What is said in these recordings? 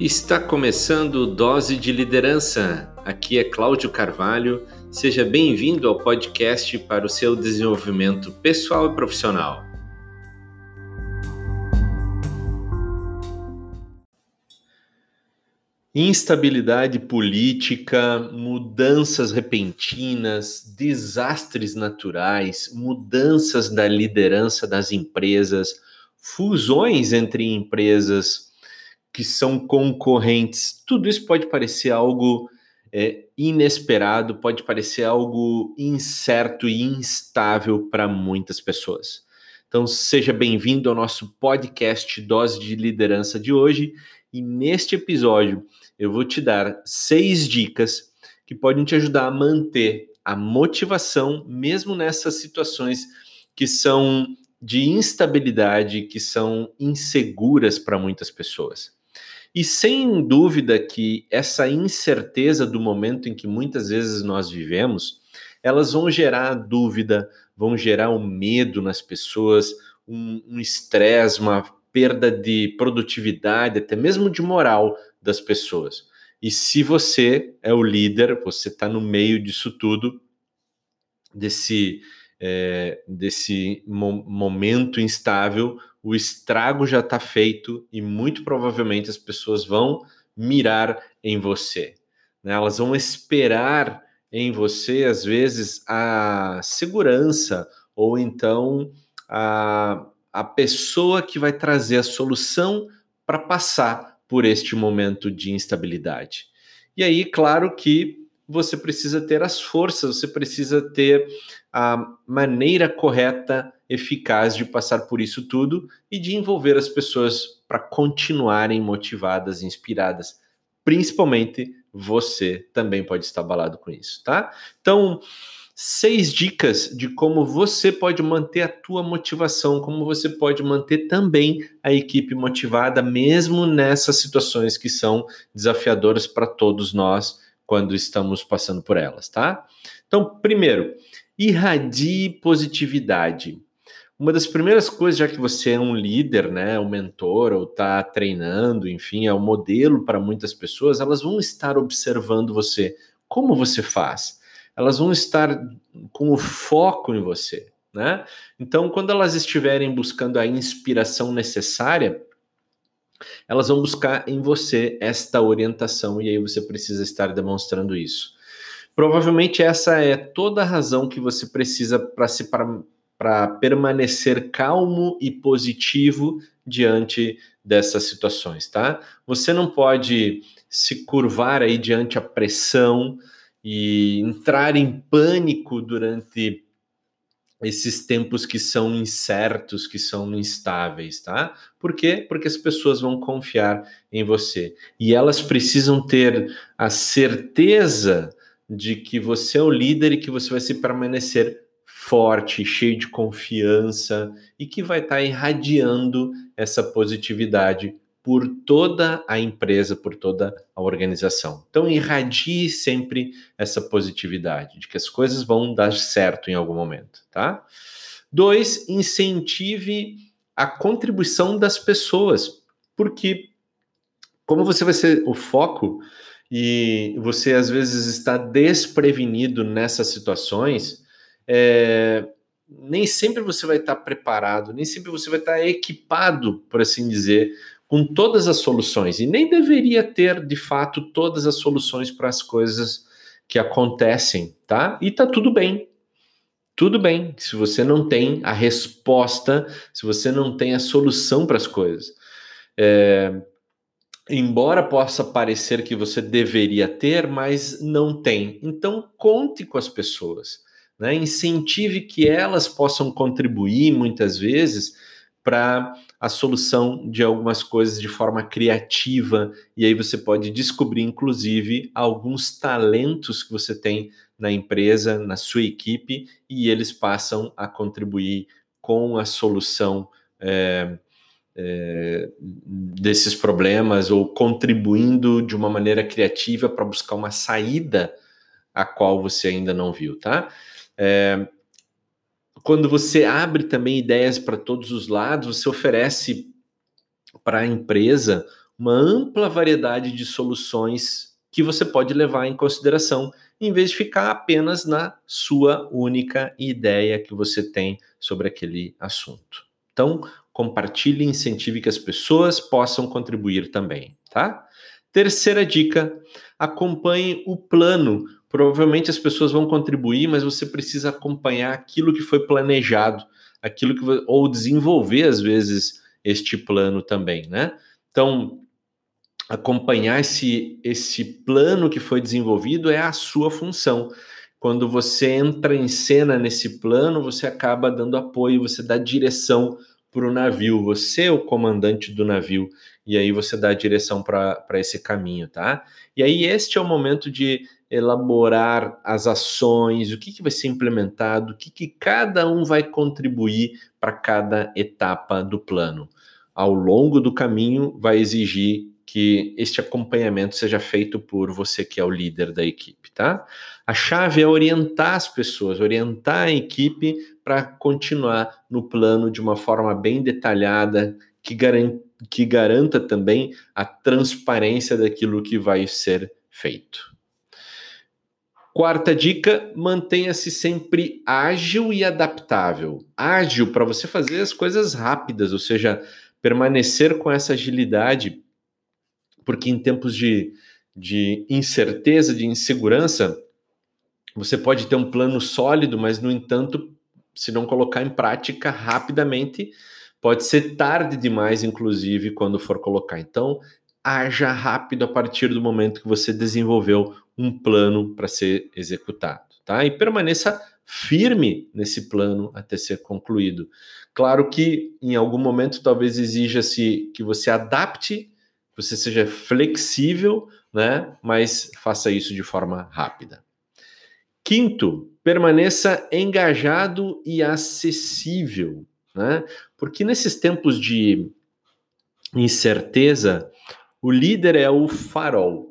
Está começando Dose de Liderança. Aqui é Cláudio Carvalho. Seja bem-vindo ao podcast para o seu desenvolvimento pessoal e profissional. Instabilidade política, mudanças repentinas, desastres naturais, mudanças da liderança das empresas, fusões entre empresas que são concorrentes. Tudo isso pode parecer algo é, inesperado, pode parecer algo incerto e instável para muitas pessoas. Então, seja bem-vindo ao nosso podcast Dose de Liderança de hoje. E neste episódio, eu vou te dar seis dicas que podem te ajudar a manter a motivação, mesmo nessas situações que são de instabilidade, que são inseguras para muitas pessoas. E sem dúvida que essa incerteza do momento em que muitas vezes nós vivemos, elas vão gerar dúvida, vão gerar um medo nas pessoas, um estresse, um uma perda de produtividade, até mesmo de moral das pessoas. E se você é o líder, você está no meio disso tudo, desse, é, desse mo momento instável, o estrago já está feito e muito provavelmente as pessoas vão mirar em você. Né? Elas vão esperar em você, às vezes, a segurança ou então a, a pessoa que vai trazer a solução para passar por este momento de instabilidade. E aí, claro que você precisa ter as forças, você precisa ter a maneira correta, eficaz de passar por isso tudo e de envolver as pessoas para continuarem motivadas, inspiradas. Principalmente você também pode estar abalado com isso, tá? Então, seis dicas de como você pode manter a tua motivação, como você pode manter também a equipe motivada, mesmo nessas situações que são desafiadoras para todos nós quando estamos passando por elas, tá? Então, primeiro, irradie positividade. Uma das primeiras coisas, já que você é um líder, né, um mentor, ou está treinando, enfim, é um modelo para muitas pessoas, elas vão estar observando você. Como você faz? Elas vão estar com o foco em você, né? Então, quando elas estiverem buscando a inspiração necessária, elas vão buscar em você esta orientação e aí você precisa estar demonstrando isso. Provavelmente essa é toda a razão que você precisa para se para permanecer calmo e positivo diante dessas situações, tá? Você não pode se curvar aí diante a pressão e entrar em pânico durante esses tempos que são incertos, que são instáveis, tá? Por quê? Porque as pessoas vão confiar em você e elas precisam ter a certeza de que você é o líder e que você vai se permanecer forte, cheio de confiança e que vai estar tá irradiando essa positividade por toda a empresa, por toda a organização. Então, irradie sempre essa positividade, de que as coisas vão dar certo em algum momento, tá? Dois, incentive a contribuição das pessoas, porque como você vai ser o foco e você às vezes está desprevenido nessas situações, é, nem sempre você vai estar preparado, nem sempre você vai estar equipado, por assim dizer, com todas as soluções e nem deveria ter de fato todas as soluções para as coisas que acontecem, tá? E tá tudo bem. Tudo bem se você não tem a resposta, se você não tem a solução para as coisas. É, embora possa parecer que você deveria ter, mas não tem. Então conte com as pessoas, né? Incentive que elas possam contribuir muitas vezes para a solução de algumas coisas de forma criativa, e aí você pode descobrir, inclusive, alguns talentos que você tem na empresa, na sua equipe, e eles passam a contribuir com a solução é, é, desses problemas ou contribuindo de uma maneira criativa para buscar uma saída a qual você ainda não viu, tá? É, quando você abre também ideias para todos os lados, você oferece para a empresa uma ampla variedade de soluções que você pode levar em consideração, em vez de ficar apenas na sua única ideia que você tem sobre aquele assunto. Então, compartilhe e incentive que as pessoas possam contribuir também, tá? Terceira dica: acompanhe o plano. Provavelmente as pessoas vão contribuir, mas você precisa acompanhar aquilo que foi planejado, aquilo que ou desenvolver às vezes este plano também, né? Então, acompanhar esse esse plano que foi desenvolvido é a sua função. Quando você entra em cena nesse plano, você acaba dando apoio, você dá direção para o navio, você é o comandante do navio, e aí você dá direção para esse caminho, tá? E aí este é o momento de elaborar as ações, o que, que vai ser implementado, o que, que cada um vai contribuir para cada etapa do plano. Ao longo do caminho, vai exigir que este acompanhamento seja feito por você que é o líder da equipe, tá? A chave é orientar as pessoas, orientar a equipe para continuar no plano de uma forma bem detalhada, que, garan que garanta também a transparência daquilo que vai ser feito. Quarta dica: mantenha-se sempre ágil e adaptável. Ágil para você fazer as coisas rápidas, ou seja, permanecer com essa agilidade porque em tempos de, de incerteza, de insegurança, você pode ter um plano sólido, mas, no entanto, se não colocar em prática rapidamente, pode ser tarde demais, inclusive, quando for colocar. Então, haja rápido a partir do momento que você desenvolveu um plano para ser executado, tá? E permaneça firme nesse plano até ser concluído. Claro que em algum momento talvez exija-se que você adapte você seja flexível, né? Mas faça isso de forma rápida. Quinto, permaneça engajado e acessível, né? Porque nesses tempos de incerteza, o líder é o farol.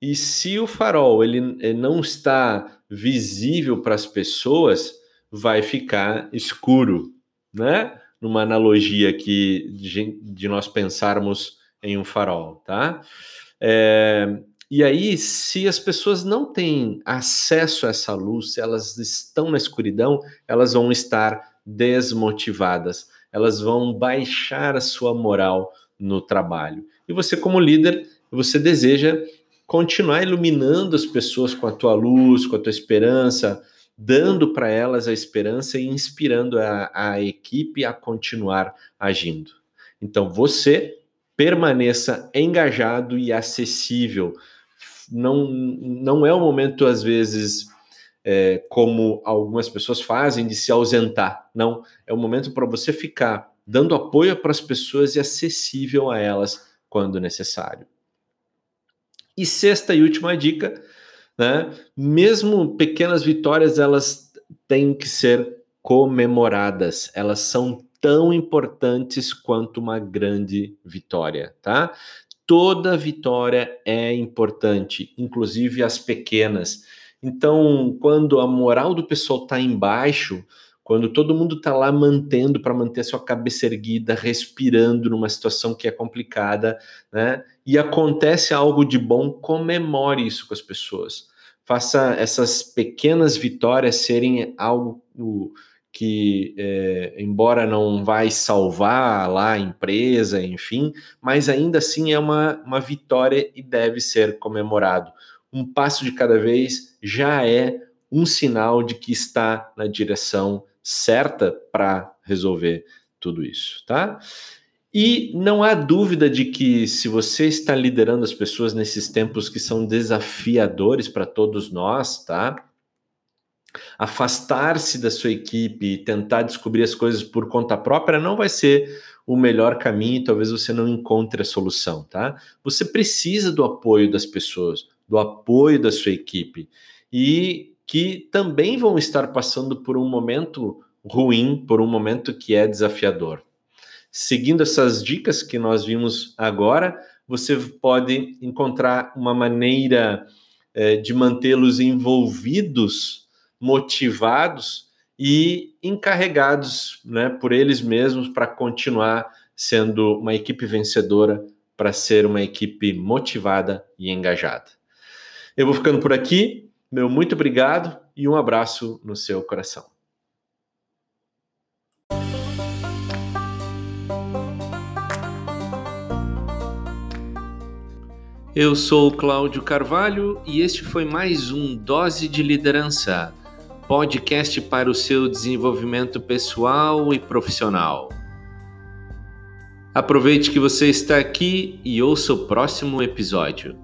E se o farol ele não está visível para as pessoas, vai ficar escuro, né? Numa analogia aqui de, de nós pensarmos em um farol, tá? É, e aí, se as pessoas não têm acesso a essa luz, se elas estão na escuridão, elas vão estar desmotivadas, elas vão baixar a sua moral no trabalho. E você, como líder, você deseja continuar iluminando as pessoas com a tua luz, com a tua esperança, dando para elas a esperança e inspirando a, a equipe a continuar agindo. Então, você permaneça engajado e acessível. Não, não é o momento, às vezes, é, como algumas pessoas fazem, de se ausentar. Não, é o momento para você ficar dando apoio para as pessoas e acessível a elas quando necessário. E sexta e última dica, né? Mesmo pequenas vitórias, elas têm que ser comemoradas. Elas são tão importantes quanto uma grande vitória, tá? Toda vitória é importante, inclusive as pequenas. Então, quando a moral do pessoal está embaixo, quando todo mundo está lá mantendo para manter a sua cabeça erguida, respirando numa situação que é complicada, né? E acontece algo de bom, comemore isso com as pessoas. Faça essas pequenas vitórias serem algo que, é, embora não vai salvar lá a empresa, enfim, mas ainda assim é uma, uma vitória e deve ser comemorado. Um passo de cada vez já é um sinal de que está na direção certa para resolver tudo isso, tá? E não há dúvida de que se você está liderando as pessoas nesses tempos que são desafiadores para todos nós, tá? afastar-se da sua equipe e tentar descobrir as coisas por conta própria não vai ser o melhor caminho e talvez você não encontre a solução, tá? Você precisa do apoio das pessoas, do apoio da sua equipe e que também vão estar passando por um momento ruim, por um momento que é desafiador. Seguindo essas dicas que nós vimos agora, você pode encontrar uma maneira eh, de mantê-los envolvidos motivados e encarregados né, por eles mesmos para continuar sendo uma equipe vencedora para ser uma equipe motivada e engajada. Eu vou ficando por aqui. Meu muito obrigado e um abraço no seu coração. Eu sou Cláudio Carvalho e este foi mais um Dose de Liderança, podcast para o seu desenvolvimento pessoal e profissional. Aproveite que você está aqui e ouça o próximo episódio.